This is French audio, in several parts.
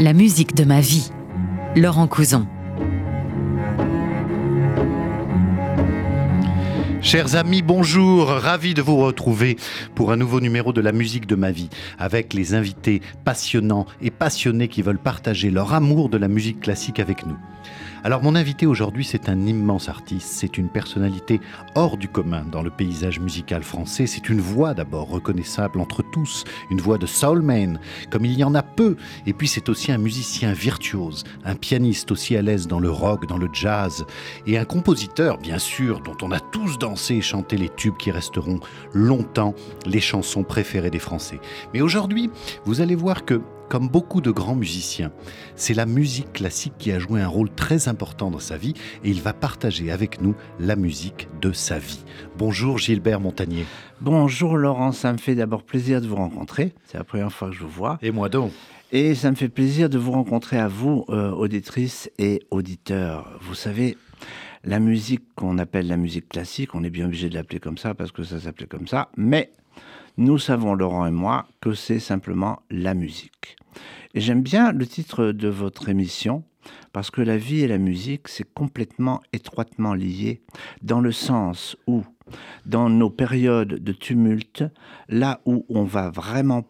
La musique de ma vie. Laurent Couson. Chers amis, bonjour, ravi de vous retrouver pour un nouveau numéro de la musique de ma vie, avec les invités passionnants et passionnés qui veulent partager leur amour de la musique classique avec nous. Alors mon invité aujourd'hui, c'est un immense artiste, c'est une personnalité hors du commun dans le paysage musical français, c'est une voix d'abord reconnaissable entre tous, une voix de soulman, comme il y en a peu, et puis c'est aussi un musicien virtuose, un pianiste aussi à l'aise dans le rock, dans le jazz, et un compositeur bien sûr dont on a tous et chanté les tubes qui resteront longtemps les chansons préférées des Français. Mais aujourd'hui, vous allez voir que comme beaucoup de grands musiciens, c'est la musique classique qui a joué un rôle très important dans sa vie et il va partager avec nous la musique de sa vie. Bonjour Gilbert Montagnier. Bonjour Laurent, ça me fait d'abord plaisir de vous rencontrer. C'est la première fois que je vous vois. Et moi donc. Et ça me fait plaisir de vous rencontrer à vous, euh, auditrices et auditeurs. Vous savez, la musique qu'on appelle la musique classique, on est bien obligé de l'appeler comme ça parce que ça s'appelait comme ça, mais nous savons, Laurent et moi, que c'est simplement la musique. Et j'aime bien le titre de votre émission, parce que la vie et la musique, c'est complètement étroitement lié, dans le sens où, dans nos périodes de tumulte, là où on va vraiment,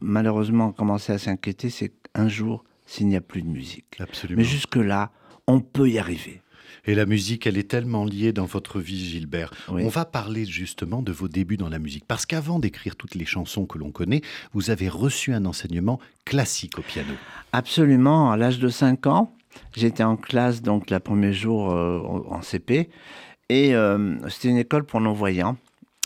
malheureusement, commencer à s'inquiéter, c'est un jour s'il n'y a plus de musique. Absolument. Mais jusque-là, on peut y arriver. Et la musique, elle est tellement liée dans votre vie, Gilbert. On va parler justement de vos débuts dans la musique. Parce qu'avant d'écrire toutes les chansons que l'on connaît, vous avez reçu un enseignement classique au piano. Absolument. À l'âge de 5 ans, j'étais en classe, donc, le premier jour euh, en CP. Et euh, c'était une école pour non-voyants.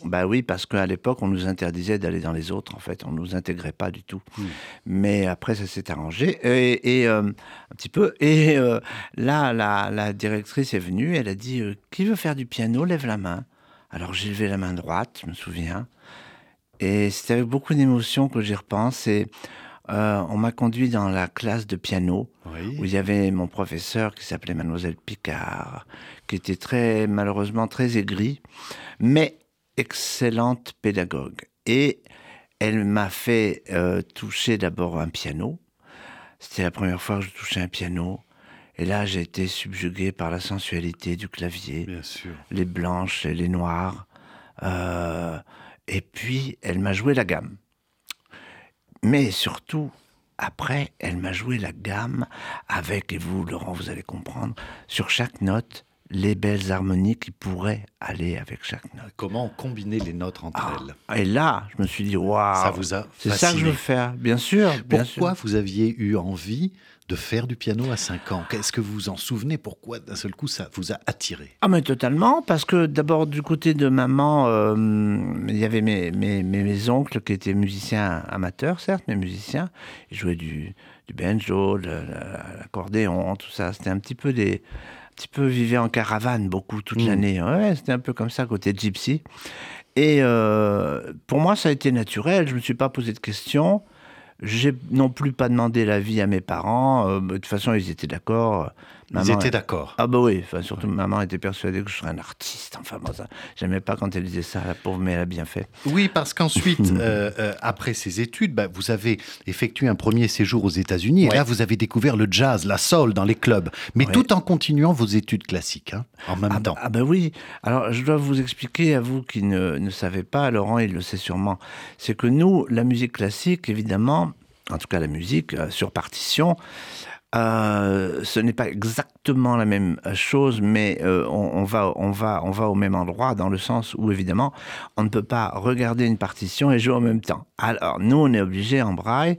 Bah oui, parce qu'à l'époque, on nous interdisait d'aller dans les autres, en fait. On ne nous intégrait pas du tout. Hmm. Mais après, ça s'est arrangé. Et, euh, un petit peu. Et euh, là, la, directrice est venue. Elle a dit euh, Qui veut faire du piano Lève la main. Alors j'ai levé la main droite, je me souviens. Et c'était avec beaucoup d'émotion que j'y repense. Et on m'a conduit dans la classe de piano, où il y avait mon professeur qui s'appelait Mademoiselle Picard, qui était très, malheureusement, très aigri. Mais excellente pédagogue. Et elle m'a fait euh, toucher d'abord un piano. C'était la première fois que je touchais un piano. Et là, j'ai été subjugué par la sensualité du clavier. Bien sûr. Les blanches et les noires. Euh, et puis, elle m'a joué la gamme. Mais surtout, après, elle m'a joué la gamme avec, et vous, Laurent, vous allez comprendre, sur chaque note, les belles harmonies qui pourraient aller avec chaque note. Comment combiner les notes entre ah, elles? Et là, je me suis dit, waouh, ça vous a c'est ça que je veux faire, bien sûr. Pourquoi vous aviez eu envie de faire du piano à 5 ans? Qu'est-ce que vous vous en souvenez? Pourquoi d'un seul coup ça vous a attiré? Ah mais totalement, parce que d'abord du côté de maman, euh, il y avait mes, mes, mes, oncles qui étaient musiciens amateurs, certes, mais musiciens. Ils jouaient du, du banjo, l'accordéon, tout ça. C'était un petit peu des petit peu vivait en caravane beaucoup toute mmh. l'année. Ouais, c'était un peu comme ça côté gypsy. Et euh, pour moi, ça a été naturel. Je ne me suis pas posé de questions. J'ai non plus pas demandé l'avis à mes parents. Euh, de toute façon, ils étaient d'accord. Ils étaient d'accord. Ah bah oui, enfin, surtout maman était persuadée que je serais un artiste. Enfin, moi, ça, j'aimais pas quand elle disait ça, la pauvre, mais elle a bien fait. Oui, parce qu'ensuite, euh, euh, après ces études, bah, vous avez effectué un premier séjour aux États-Unis. Et là, vous avez découvert le jazz, la soul dans les clubs, mais tout en continuant vos études classiques, hein, en même ah, temps. Ah bah oui. Alors, je dois vous expliquer à vous qui ne, ne savez pas, Laurent, il le sait sûrement, c'est que nous, la musique classique, évidemment, en tout cas la musique euh, sur partition, euh, ce n'est pas exactement la même chose, mais euh, on, va, on, va, on va au même endroit dans le sens où, évidemment, on ne peut pas regarder une partition et jouer en même temps. Alors, nous, on est obligé en braille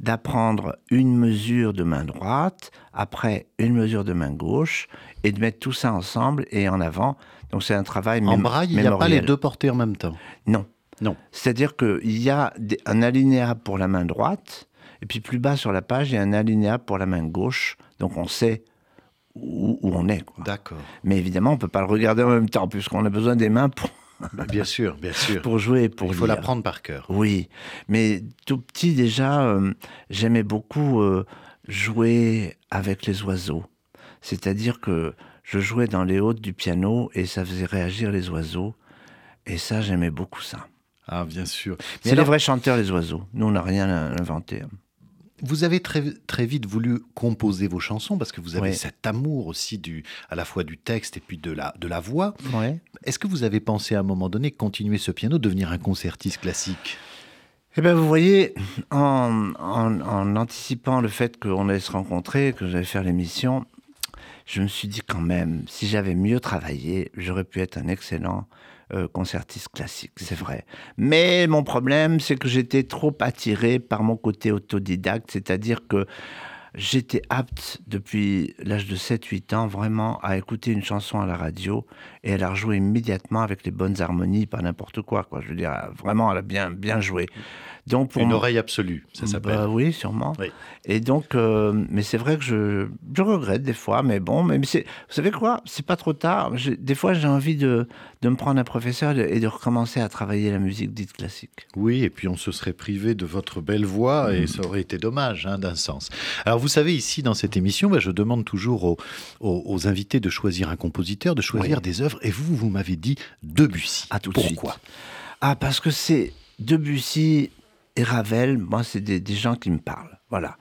d'apprendre une mesure de main droite, après une mesure de main gauche, et de mettre tout ça ensemble et en avant. Donc, c'est un travail En braille, il n'y a pas les deux portées en même temps? Non. Non. C'est-à-dire qu'il y a un alinéa pour la main droite, et puis plus bas sur la page, il y a un alinéa pour la main gauche. Donc on sait où, on est. D'accord. Mais évidemment, on ne peut pas le regarder en même temps, puisqu'on a besoin des mains pour. Bah, bien sûr, bien sûr. pour jouer, pour Il faut l'apprendre par cœur. Oui, mais tout petit déjà, euh, j'aimais beaucoup euh, jouer avec les oiseaux. C'est-à-dire que je jouais dans les hautes du piano et ça faisait réagir les oiseaux. Et ça, j'aimais beaucoup ça. Ah, bien sûr. C'est les vrais chanteurs, les oiseaux. Nous, on n'a rien inventé. Vous avez très, très vite voulu composer vos chansons parce que vous avez cet amour aussi du, à la fois du texte et puis de la, de la voix. Ouais. Est-ce que vous avez pensé à un moment donné continuer ce piano, devenir un concertiste classique? Eh bien, vous voyez, en, en- en anticipant le fait qu'on allait se rencontrer, que j'allais faire l'émission, je me suis dit quand même, si j'avais mieux travaillé, j'aurais pu être un excellent euh, concertiste classique, c'est vrai. Mais mon problème, c'est que j'étais trop attiré par mon côté autodidacte, c'est-à-dire que j'étais apte depuis l'âge de 7-8 ans vraiment à écouter une chanson à la radio et à la rejouer immédiatement avec les bonnes harmonies, pas n'importe quoi, quoi. Je veux dire, vraiment, elle a bien, bien joué. Donc pour Une oreille absolue, ça s'appelle. bah oui, sûrement. Oui. Et donc, euh, mais c'est vrai que je, je regrette des fois, mais bon, mais vous savez quoi? C'est pas trop tard. Des fois, j'ai envie de, de me prendre un professeur et de, de recommencer à travailler la musique dite classique. Oui, et puis on se serait privé de votre belle voix et ça aurait été dommage hein, d'un sens. Alors vous savez, ici dans cette émission, bah, je demande toujours aux, aux- aux invités de choisir un compositeur, de choisir Oui. des œuvres, et vous, vous m'avez dit Debussy. Ah, tout de Pourquoi suite. Ah, parce que c'est Debussy et Ravel, moi, c'est des, des gens qui me parlent. Voilà.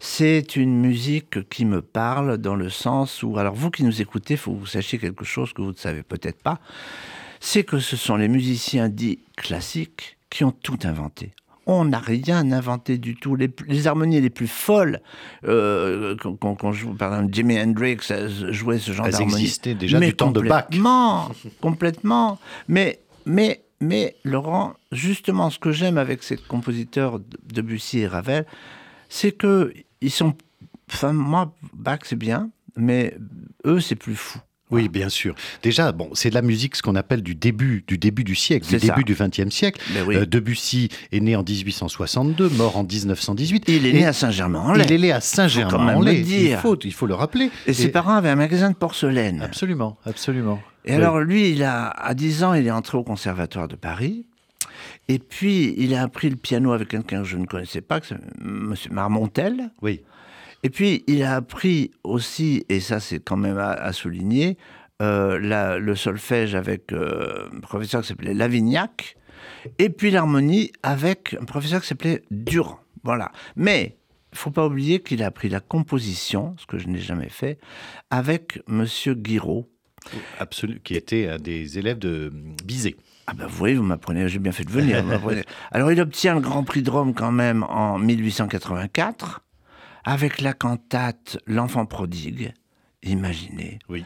C'est une musique qui me parle dans le sens où, alors vous qui nous écoutez, il faut que vous sachiez quelque chose que vous ne savez peut-être pas, c'est que ce sont les musiciens dits classiques qui ont tout inventé. On n'a rien inventé du tout. Les, les harmonies les plus folles, euh, qu'on joue, par exemple, Jimi Hendrix jouait ce genre Elles d'harmonie. existaient déjà Mais du temps de Bach. Complètement, complètement. Mais, mais, mais, Laurent, justement, ce que j'aime avec ces compositeurs de Debussy et Ravel, c'est que ils sont. Enfin, moi, Bach, c'est bien, mais eux, c'est plus fou. Oui, bien sûr. Déjà, bon, c'est de la musique, ce qu'on appelle du début, du début du siècle, du ça. début du XXe siècle. Oui. Euh, Debussy est né en 1862, mort en 1918. il est né à Saint-Germain-en-Laye. Il est né à Saint-Germain-en-Laye. Il faut, il faut le rappeler. Et ses parents avaient un magasin de porcelaine. Absolument, absolument. Et Oui. alors, lui, il a, à 10 ans, il est entré au Conservatoire de Paris. Et puis, il a appris le piano avec quelqu'un que je ne connaissais pas, M. Marmontel. Oui. Et puis, il a appris aussi, et ça, c'est quand même à, à souligner, euh, la- le solfège avec euh, un professeur qui s'appelait Lavignac. Et puis, l'harmonie avec un professeur qui s'appelait Durand. Voilà. Mais, il faut pas oublier qu'il a appris la composition, ce que je n'ai jamais fait, avec M. Guiraud. Qui était un des élèves de Bizet. Ah ben vous voyez, vous m'apprenez, j'ai bien fait de venir. vous. Alors il obtient le Grand Prix de Rome quand même en 1884 avec la cantate L'enfant prodigue. Imaginez. Oui.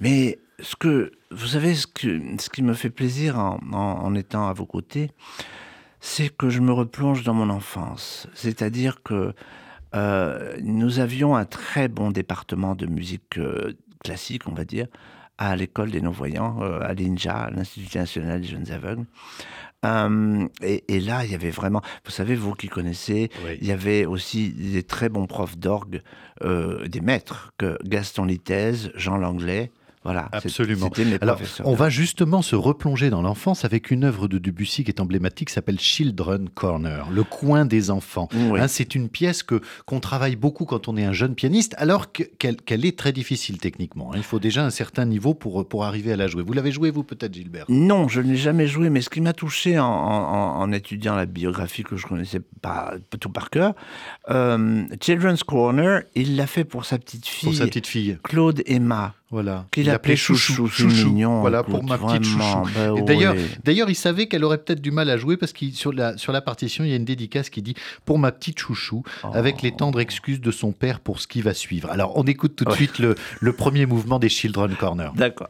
Mais ce que vous savez, ce, que, ce qui me fait plaisir en, en- en étant à vos côtés, c'est que je me replonge dans mon enfance. C'est-à-dire que euh, nous avions un très bon département de musique euh, classique, on va dire, à l'école des non-voyants, euh, à l'INJA, l'Institut national des jeunes aveugles. Euh, et, et là, il y avait vraiment, vous savez, vous qui connaissez, Oui. il y avait aussi des très bons profs d'orgue, euh, des maîtres, que Gaston Littèze, Jean Langlais, voilà. Absolument. C'était mes Alors, on va justement se replonger dans l'enfance avec une œuvre de Debussy qui est emblématique, qui s'appelle Children Corner, le coin des enfants. Oui. Hein, c'est une pièce que qu'on travaille beaucoup quand on est un jeune pianiste, alors que- qu'elle est très difficile techniquement. hein. Il faut déjà un certain niveau pour, pour arriver à la jouer. Vous l'avez joué, vous, peut-être, Gilbert? Non, je ne l'ai jamais joué, mais ce qui m'a touché en, en- en étudiant la biographie que je connaissais pas tout par cœur, euh, Children's Corner, il l'a fait pour sa petite fille, Pour sa petite fille. Claude Emma, Voilà. qu'il Il appelait Chouchou. C'est mignon. Voilà, pour ma petite chouchou. bah d'ailleurs, d'ailleurs, il savait qu'elle aurait peut-être du mal à jouer parce que sur la, sur la partition, il y a une dédicace qui dit Pour ma petite chouchou, avec les tendres excuses de son père pour ce qui va suivre. Alors, on écoute tout de Ouais. suite le, le premier mouvement des Children Corner. D'accord.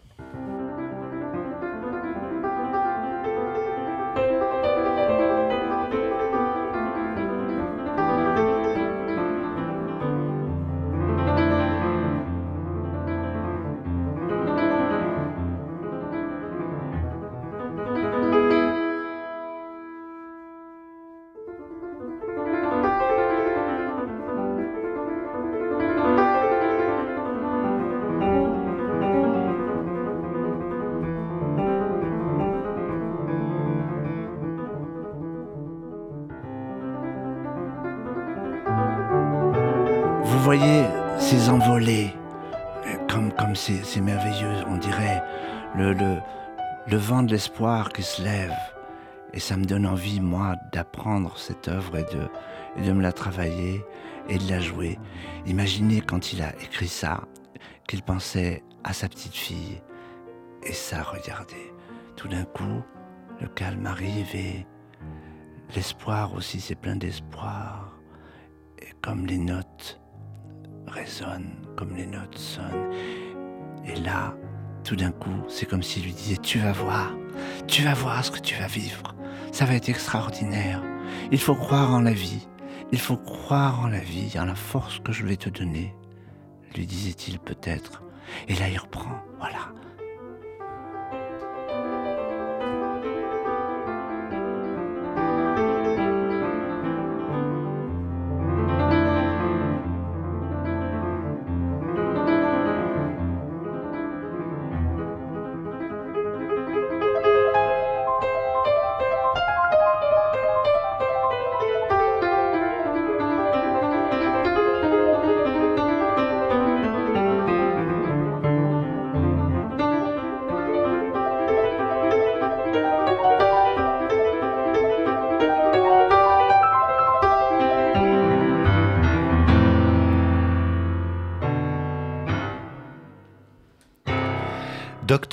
Vous voyez ces envolées, comme comme c'est merveilleux, on dirait le, le, le vent de l'espoir qui se lève. Et ça me donne envie, moi, d'apprendre cette œuvre et de, et de me la travailler et de la jouer. Imaginez quand il a écrit ça, qu'il pensait à sa petite fille. Et ça, regardez, tout d'un coup, le calme arrive et l'espoir aussi, c'est plein d'espoir. Et comme les notes résonnent, comme les notes sonnent. Et là, tout d'un coup, c'est comme s'il lui disait, tu vas voir, tu vas voir ce que tu vas vivre. Ça va être extraordinaire. Il faut croire en la vie. Il faut croire en la vie, en la force que je vais te donner, lui disait-il peut-être. Et là, il reprend. Voilà.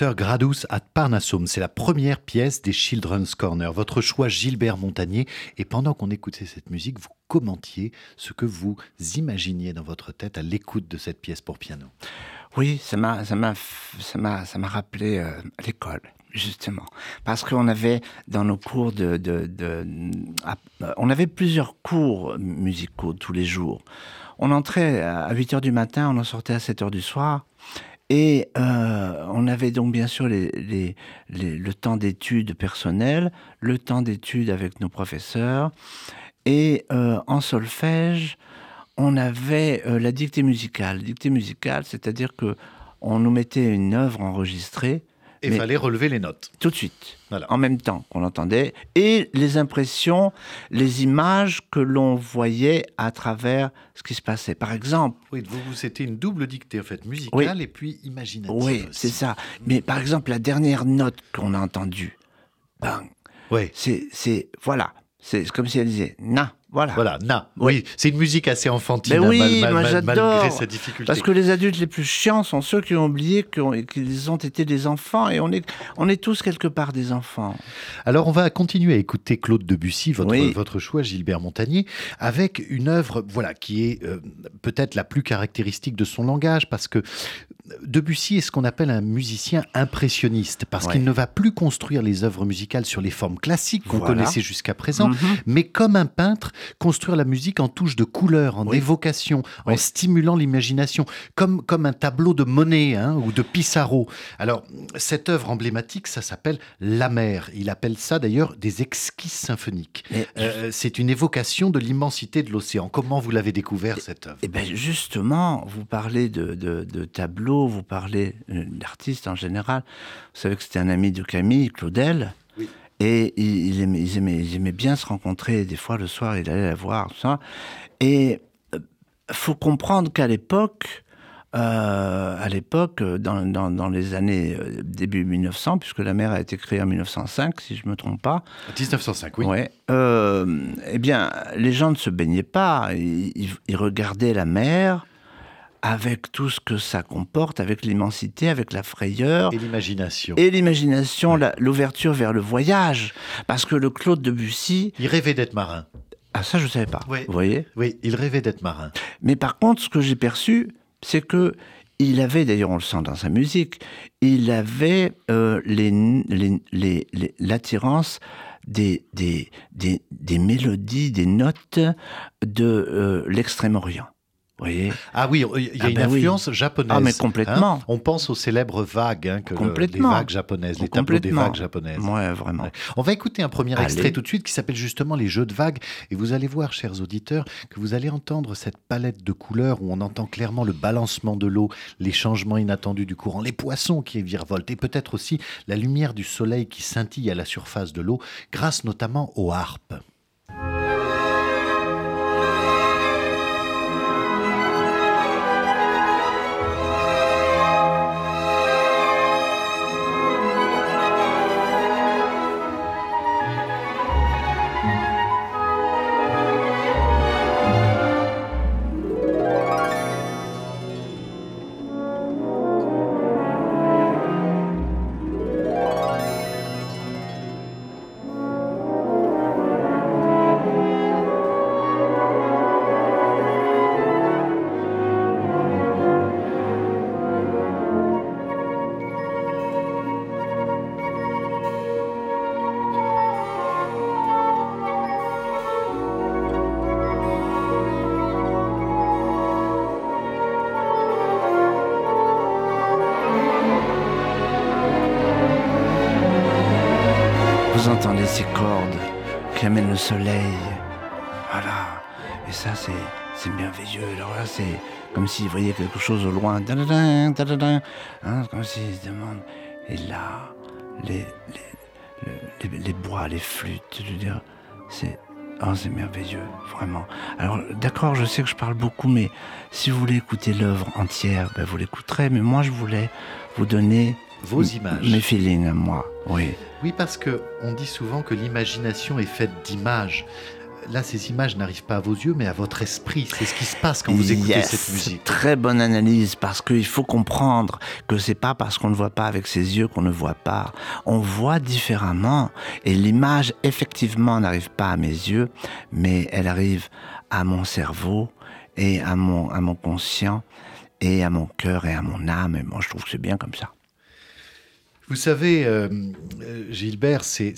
Gradus at Parnassum, c'est la première pièce des Children's Corner. Votre choix, Gilbert Montagnier. Et pendant qu'on écoutait cette musique, vous commentiez ce que vous imaginiez dans votre tête à l'écoute de cette pièce pour piano. Oui, ça m'a, m'a, ça m'a rappelé euh, l'école justement. Parce qu'on avait dans nos cours de, de, de, On avait plusieurs cours musicaux tous les jours. On entrait à 8 h du matin, on en sortait à 7 h du soir. Et euh, on avait donc bien sûr le temps d'études personnelles, le temps d'études avec nos professeurs, et euh, en solfège, on avait euh, la dictée musicale. Dictée musicale, c'est-à-dire que on nous mettait une œuvre enregistrée et il fallait relever les notes. Tout de suite, voilà. en même temps qu'on l'entendait, et les impressions, les images que l'on voyait à travers ce qui se passait. Par exemple... Oui, vous, c'était une double dictée, en fait, musicale et puis imaginative. Oui, c'est ça. Mais par exemple, la dernière note qu'on a entendue, bang, oui. c'est... Voilà, c'est comme si elle disait « na ». Voilà. Voilà, na. Oui, c'est une musique assez enfantine, Mais oui, mal, moi, mal, malgré j'adore. sa difficulté. Parce que les adultes les plus chiants sont ceux qui ont oublié qu'ils ont été des enfants et on est, on est tous quelque part des enfants. Alors on va continuer à écouter Claude Debussy, votre, Oui. votre choix, Gilbert Montagnier, avec une œuvre voilà, qui est euh, peut-être la plus caractéristique de son langage, parce que Debussy est ce qu'on appelle un musicien impressionniste, parce Ouais. qu'il ne va plus construire les œuvres musicales sur les formes classiques qu'on Voilà. connaissait jusqu'à présent, Mhm. mais comme un peintre, construire la musique en touche de couleur, en Oui. évocation, en stimulant l'imagination, comme, comme un tableau de Monet hein, ou de Pissarro. Alors, cette œuvre emblématique, ça s'appelle La mer. Il appelle ça d'ailleurs des exquises symphoniques. Mais- Euh, c'est une évocation de l'immensité de l'océan. Comment vous l'avez découvert, cette œuvre Eh bien, justement, vous parlez de, de, de tableaux, vous parlez euh, d'artistes en général. Vous savez que c'était un ami de Camille, Claudel. Et ils, aimaient, ils aimaient bien se rencontrer. Des fois, le soir, il allait la voir, tout ça. Et il faut comprendre qu'à l'époque, euh, à l'époque, euh, dans, dans, dans les années euh, début 1900, puisque la mer a été créée en 1905, si je ne me trompe pas, 1905, oui. Ouais. Euh, eh bien, les gens ne se baignaient pas. Ils, ils- ils regardaient la mer avec tout ce que ça comporte, avec l'immensité, avec la frayeur. Et l'imagination. Et l'imagination, l'ouverture vers le voyage. Parce que le Claude Debussy, Il rêvait d'être marin. ah ça je ne savais pas, Ouais. vous voyez Oui, il rêvait d'être marin. Mais par contre, ce que j'ai perçu, c'est que il avait, d'ailleurs on le sent dans sa musique, il avait euh, les- les- les- les- l'attirance des, des, des, des mélodies, des notes de euh, l'extrême-orient. Voyez Ah oui, il y a Ah une ben oui. influence japonaise. Ah, mais complètement. hein. On pense aux célèbres vagues, hein, que le- les vagues japonaises, les tableaux des vagues japonaises. Ouais, vraiment. Ouais. On va écouter un premier Allez. extrait tout de suite qui s'appelle justement Les Jeux de vagues. Et vous allez voir, chers auditeurs, que vous allez entendre cette palette de couleurs où on entend clairement le balancement de l'eau, les changements inattendus du courant, les poissons qui virevoltent et peut-être aussi la lumière du soleil qui scintille à la surface de l'eau, grâce notamment aux harpes. Qui amène le soleil. Voilà. Et ça, c'est, merveilleux. Alors là, c'est comme s'il voyait quelque chose au loin. Hein, comme s'il se demande. Et là, les, les, les, les bois, les flûtes, je veux dire, c'est Oh, c'est merveilleux, vraiment. Alors, d'accord, je sais que je parle beaucoup, mais si vous voulez écouter l'œuvre entière, ben, vous l'écouterez. Mais moi, je voulais vous donner vos images, mes feelings à moi. Oui. Oui, parce que on dit souvent que l'imagination est faite d'images là, ces images n'arrivent pas à vos yeux, mais à votre esprit. C'est ce qui se passe quand vous écoutez cette musique. Très bonne analyse, parce qu'il faut comprendre que c'est pas parce qu'on ne voit pas avec ses yeux qu'on ne voit pas. On voit différemment, et l'image effectivement n'arrive pas à mes yeux, mais elle arrive à mon cerveau et à mon, à mon conscient et à mon cœur et à mon âme. Et moi, je trouve que c'est bien comme ça. Vous savez, euh, euh, Gilbert, c'est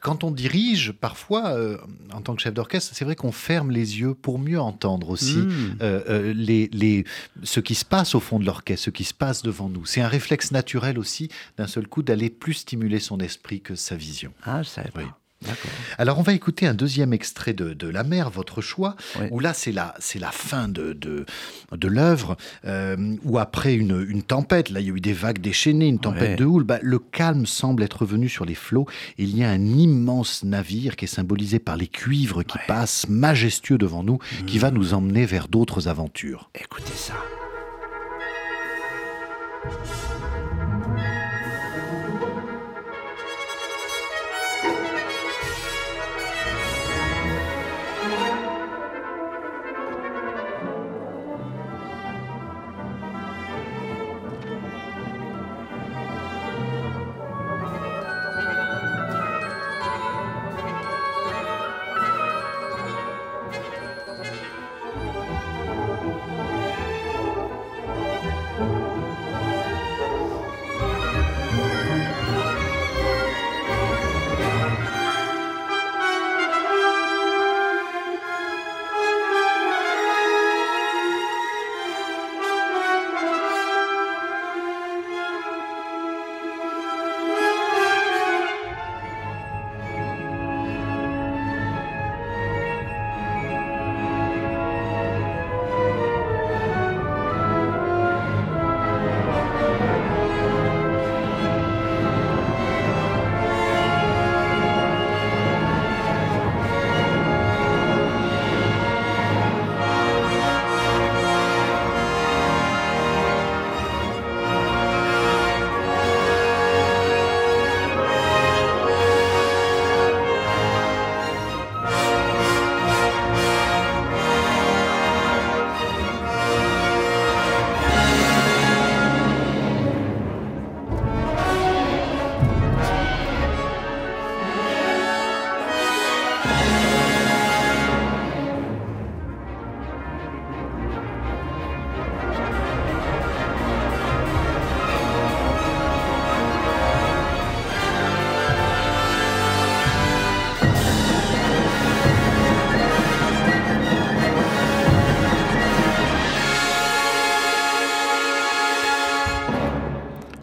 quand on dirige, parfois, euh, en tant que chef d'orchestre, c'est vrai qu'on ferme les yeux pour mieux entendre aussi hmm. euh, euh, les, ce qui se passe au fond de l'orchestre, ce qui se passe devant nous. C'est un réflexe naturel aussi, d'un seul coup, d'aller plus stimuler son esprit que sa vision. Ah, je savais alors on va écouter un deuxième extrait de, La mer, votre choix, où là c'est la, c'est la fin de, de, de l'œuvre, euh, où après une, tempête, là il y a eu des vagues déchaînées, une tempête de houle, bah, le calme semble être revenu sur les flots. Il y a un immense navire qui est symbolisé par les cuivres qui passent majestueux devant nous, qui va nous emmener vers d'autres aventures. Écoutez ça.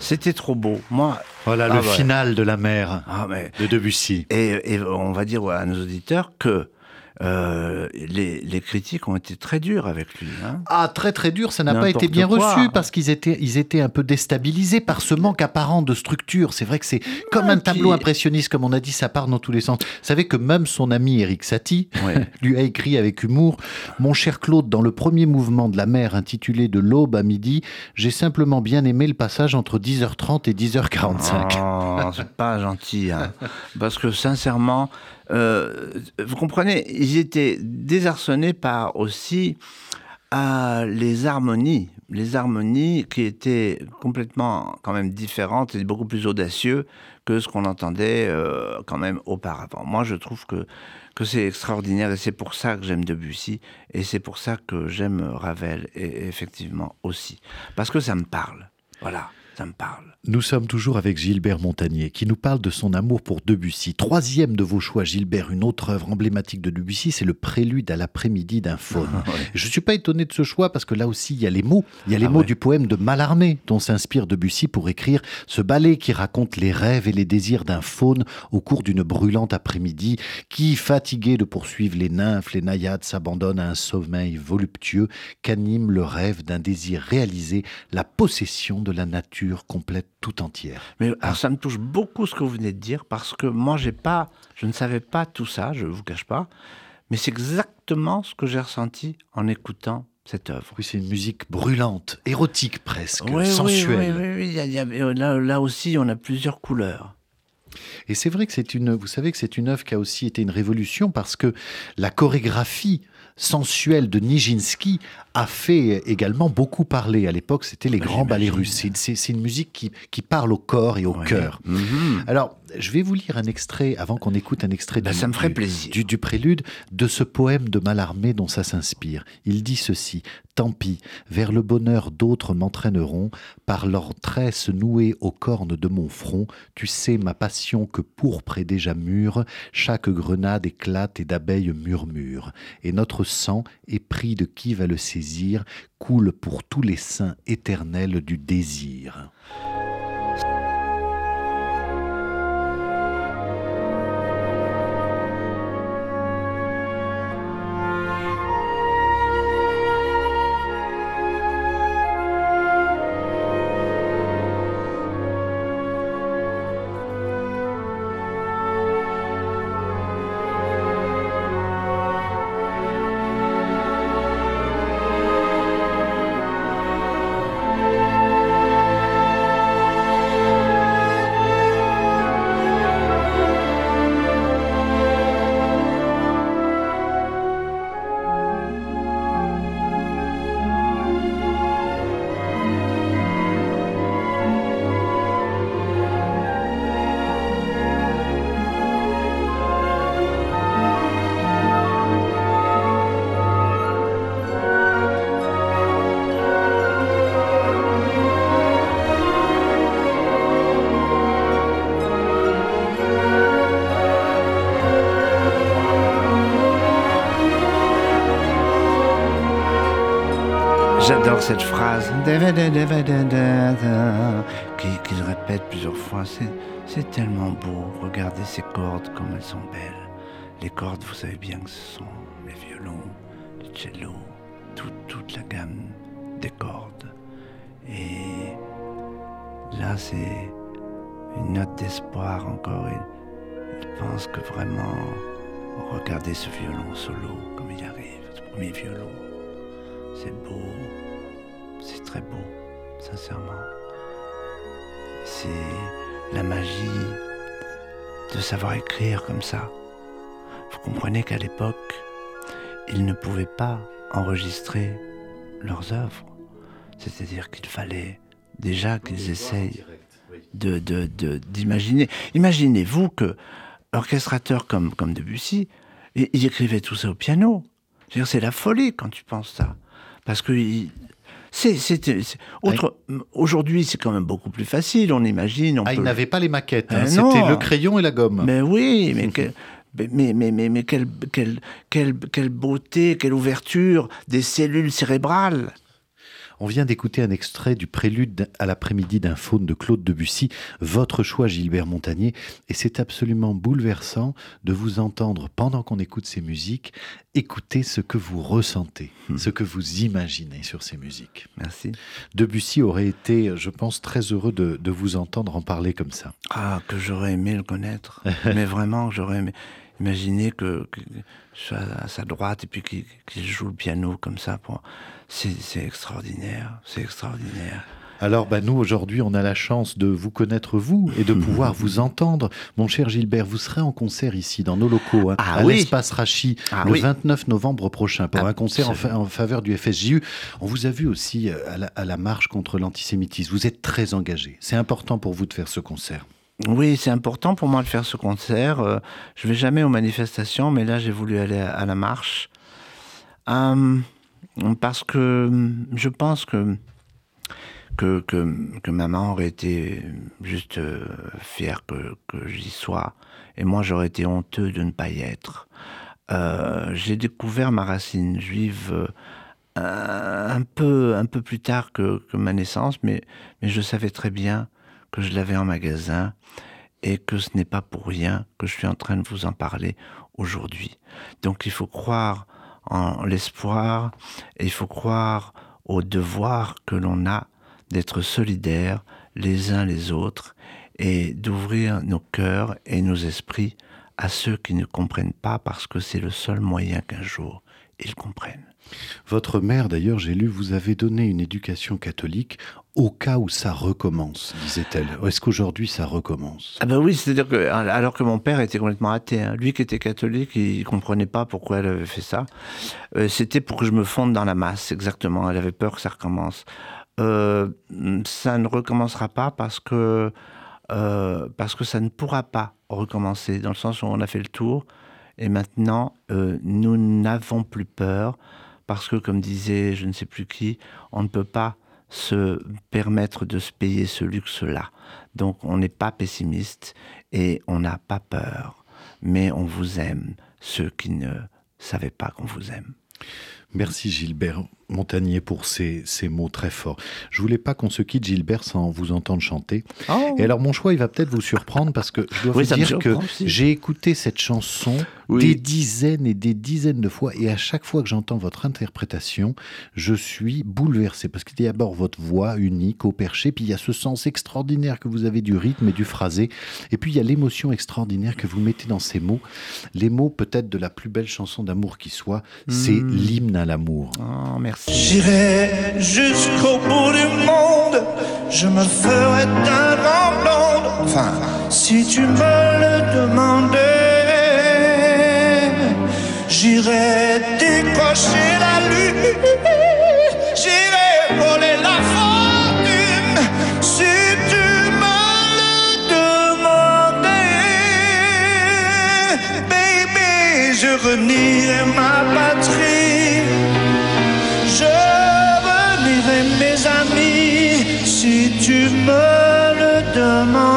C'était trop beau. Moi. Voilà ah le final de la mer ah, de Debussy. et, on va dire à nos auditeurs que euh, les, critiques ont été très dures avec lui. Hein. Ah, très très dur, ça n'a pas été bien reçu parce qu'ils étaient, ils étaient un peu déstabilisés par ce manque apparent de structure. C'est vrai que c'est comme un tableau impressionniste, comme on a dit, ça part dans tous les sens. Vous savez que même son ami Eric Satie lui a écrit avec humour Mon cher Claude, dans le premier mouvement de la mer intitulé De l'aube à midi, j'ai simplement bien aimé le passage entre 10h30 et 10h45. Oh, c'est pas gentil, hein. parce que sincèrement, euh, vous comprenez, ils étaient désarçonnés par aussi euh, les harmonies, les harmonies qui étaient complètement quand même différentes et beaucoup plus audacieux que ce qu'on entendait euh, quand même auparavant. Moi, je trouve que que c'est extraordinaire et c'est pour ça que j'aime Debussy et c'est pour ça que j'aime Ravel et effectivement aussi parce que ça me parle. Voilà. ça me parle. Nous sommes toujours avec Gilbert Montagnier qui nous parle de son amour pour Debussy. Troisième de vos choix, Gilbert, une autre œuvre emblématique de Debussy, c'est le prélude à l'après-midi d'un faune. Je ne suis pas étonné de ce choix parce que là aussi il y a les mots. Il y a les Ah mots ouais. du poème de Mallarmé dont s'inspire Debussy pour écrire ce ballet qui raconte les rêves et les désirs d'un faune au cours d'une brûlante après-midi qui, fatigué de poursuivre les nymphes, les naïades, s'abandonne à un sommeil voluptueux qu'anime le rêve d'un désir réalisé, la possession de la nature complète tout entière. Mais alors, ça me touche beaucoup ce que vous venez de dire parce que moi, j'ai pas, je ne savais pas tout ça, je ne vous cache pas, mais c'est exactement ce que j'ai ressenti en écoutant cette œuvre. Oui, c'est une musique brûlante, érotique presque, Oui, oui, sensuelle. oui, oui, oui, il y a- il y a- là, là aussi, on a plusieurs couleurs. Et c'est vrai que c'est une, vous savez que c'est une œuvre qui a aussi été une révolution parce que la chorégraphie sensuelle de Nijinsky a fait également beaucoup parler. À l'époque, c'était les Bah, grands ballets russes. C'est- une musique qui, qui parle au corps et au Ouais. cœur. Mhm. Alors, je vais vous lire un extrait, avant qu'on écoute un extrait Ben, du, ça me ferait du- plaisir. du, du prélude, de ce poème de Mallarmé dont ça s'inspire. Il dit ceci Tant pis, vers le bonheur d'autres m'entraîneront, par leurs tresses nouées aux cornes de mon front. Tu sais, ma passion que pourpre est déjà mûre, chaque grenade éclate et d'abeilles murmure. Et notre sang, épris de qui va le saisir, coule pour tous les saints éternels du désir. Cette phrase qui- qu'il répète plusieurs fois. C'est, tellement beau. Regardez ces cordes comme elles sont belles. Les cordes, vous savez bien que ce sont les violons, les cellos, tout- toute la gamme des cordes. Et là, c'est une note d'espoir encore. Il, il pense que vraiment, regardez ce violon solo comme il arrive, ce premier violon. C'est beau, c'est très beau, sincèrement. C'est la magie de savoir écrire comme ça. Vous comprenez qu'à l'époque, ils ne pouvaient pas enregistrer leurs œuvres. C'est-à-dire qu'il fallait déjà qu'ils essayent de, de- de- d'imaginer. Imaginez-vous que orchestrateur comme, comme Debussy, il, il écrivait tout ça au piano. C'est la folie quand tu penses ça. Parce que il- aujourd'hui, c'est quand même beaucoup plus facile. On imagine. On Ah, peut- il n'avait pas les maquettes, hein, Euh, c'était le crayon et la gomme. mais oui, mais, que- mais, mais, mais, mais, mais quelle, quelle, quelle, quelle beauté, quelle ouverture des cellules cérébrales. On vient d'écouter un extrait du prélude à l'après-midi d'un faune de Claude Debussy, votre choix Gilbert Montagnier, et c'est absolument bouleversant de vous entendre pendant qu'on écoute ces musiques, écouter ce que vous ressentez, Hmm. ce que vous imaginez sur ces musiques. Merci. Debussy aurait été, je pense, très heureux de, de vous entendre en parler comme ça. Ah, que j'aurais aimé le connaître. mais vraiment, j'aurais aimé imaginer que, à sa droite et puis qu'il qu'il joue le piano comme ça. Pour... C'est extraordinaire. C'est extraordinaire. Alors, bah, nous, aujourd'hui, on a la chance de vous connaître, vous, et de pouvoir vous entendre. Mon cher Gilbert, vous serez en concert ici, dans nos locaux, hein, Ah à oui. l'espace Rachi, Ah le oui. 29 novembre prochain, pour un concert en, fa- Absolument. en faveur du FSJU. On vous a vu aussi euh, à la, à la marche contre l'antisémitisme. Vous êtes très engagé. C'est important pour vous de faire ce concert. Oui, c'est important pour moi de faire ce concert. Euh, je vais jamais aux manifestations, mais là, j'ai voulu aller à, la marche. Euh, parce que hum, je pense que, que, que, maman aurait été juste euh, fière que, que j'y sois. Et moi, j'aurais été honteux de ne pas y être. Euh, j'ai découvert ma racine juive un, peu, un peu plus tard que, que, ma naissance, mais, mais je savais très bien que je l'avais en magasin et que ce n'est pas pour rien que je suis en train de vous en parler aujourd'hui. Donc il faut croire en l'espoir et il faut croire au devoir que l'on a d'être solidaires les uns les autres et d'ouvrir nos cœurs et nos esprits à ceux qui ne comprennent pas parce que c'est le seul moyen qu'un jour ils comprennent. Votre mère, d'ailleurs, j'ai lu, vous avez donné une éducation catholique au cas où ça recommence, disait-elle. Est-ce qu'aujourd'hui ça recommence? Ah ben oui, c'est-à-dire que alors que mon père était complètement athée, hein. lui qui était catholique, il comprenait pas pourquoi elle avait fait ça. Euh, C'était pour que je me fonde dans la masse, exactement. Elle avait peur que ça recommence. Euh, ça ne recommencera pas parce que euh, parce que ça ne pourra pas recommencer, dans le sens où on a fait le tour et maintenant nous n'avons plus peur parce que, comme disait je ne sais plus qui, on ne peut pas se permettre de se payer ce luxe-là. Donc on n'est pas pessimiste et on n'a pas peur, mais on vous aime, ceux qui ne savaient pas qu'on vous aime. Merci Gilbert. Montagnier pour ces, ces, mots très forts. Je voulais pas qu'on se quitte, Gilbert, sans vous entendre chanter. Oh. Et alors, mon choix, il va peut-être vous surprendre parce que je dois oui, vous dire que j'ai écouté cette chanson oui. des dizaines et des dizaines de fois. Et à chaque fois que j'entends votre interprétation, je suis bouleversé parce qu'il y a d'abord votre voix unique au perché, puis il y a ce sens extraordinaire que vous avez du rythme et du phrasé. Et puis il y a l'émotion extraordinaire que vous mettez dans ces mots. Les mots, peut-être, de la plus belle chanson d'amour qui soit, mmh. c'est l'hymne à l'amour. Oh, merci. J'irai jusqu'au bout du monde, je me ferai un grand blonde. Enfin, si tu me le demandais, j'irai décrocher la lune, j'irai voler la fortune. Si tu me le demandais, baby, je renierai ma patrie. Je renierai mes amis si tu me le demandais.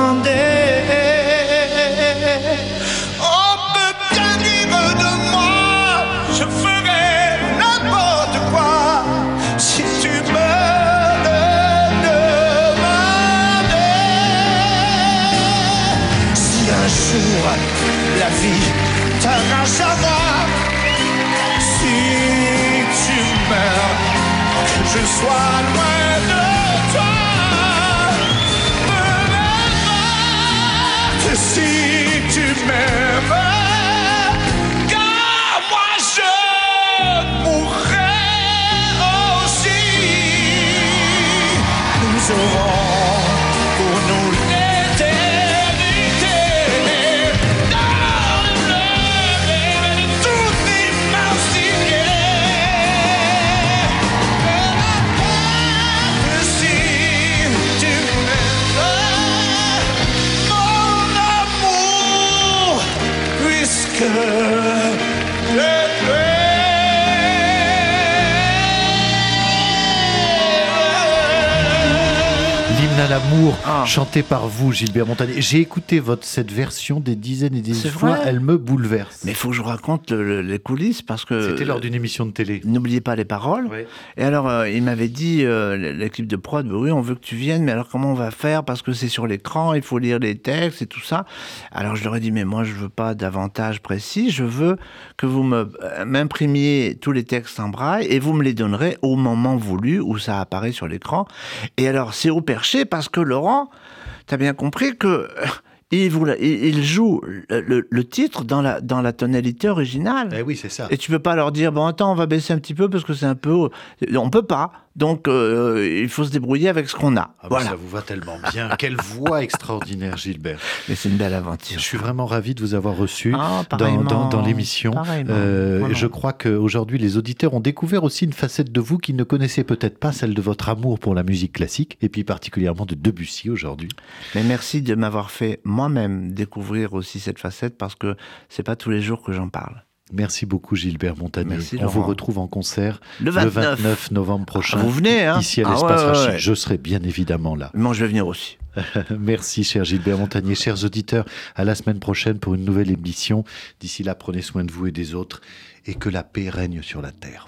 Ah. chanté par vous, Gilbert Montagnier. J'ai écouté votre, cette version des dizaines et des fois, elle me bouleverse. Mais il faut que je vous raconte le- le- les coulisses parce que. C'était lors d'une émission de télé. N'oubliez pas les paroles. Et alors, euh, il m'avait dit, euh, l'équipe de prod, bah oui, on veut que tu viennes, mais alors comment on va faire? Parce que c'est sur l'écran, il faut lire les textes et tout ça. Alors je leur ai dit, mais moi je veux pas d'avantage précis, je veux que vous euh, m'imprimiez tous les textes en braille et vous me les donnerez au moment voulu où ça apparaît sur l'écran. Et alors c'est au perché parce que Laurent, t'as bien compris que euh, il, joue le, le- le titre dans la, dans la tonalité originale. Eh oui, c'est ça. Et tu peux pas leur dire bon attends on va baisser un petit peu parce que c'est un peu on peut pas donc euh, il faut se débrouiller avec ce qu'on a Ah bah, voilà Ça vous va tellement bien. Quelle voix extraordinaire, Gilbert. mais c'est une belle aventure Je suis vraiment ravi de vous avoir reçu Ah, dans, pareillement. dans, dans l'émission. Euh, Voilà. je crois qu'aujourd'hui, les auditeurs ont découvert aussi une facette de vous qu'ils ne connaissaient peut-être pas, celle de votre amour pour la musique classique, et puis particulièrement de Debussy aujourd'hui. mais merci de m'avoir fait moi-même découvrir aussi cette facette parce que c'est pas tous les jours que j'en parle Merci beaucoup Gilbert Montagnier. Merci, On vous retrouve en concert Le 29. novembre prochain. Ah, vous venez, hein Ici à Ah, l'espace ouais, ouais, Rachid. ouais. Je serai bien évidemment là. Moi, je vais venir aussi. Merci cher Gilbert Montagnier, chers auditeurs. À la semaine prochaine pour une nouvelle émission. D'ici là, prenez soin de vous et des autres et que la paix règne sur la terre.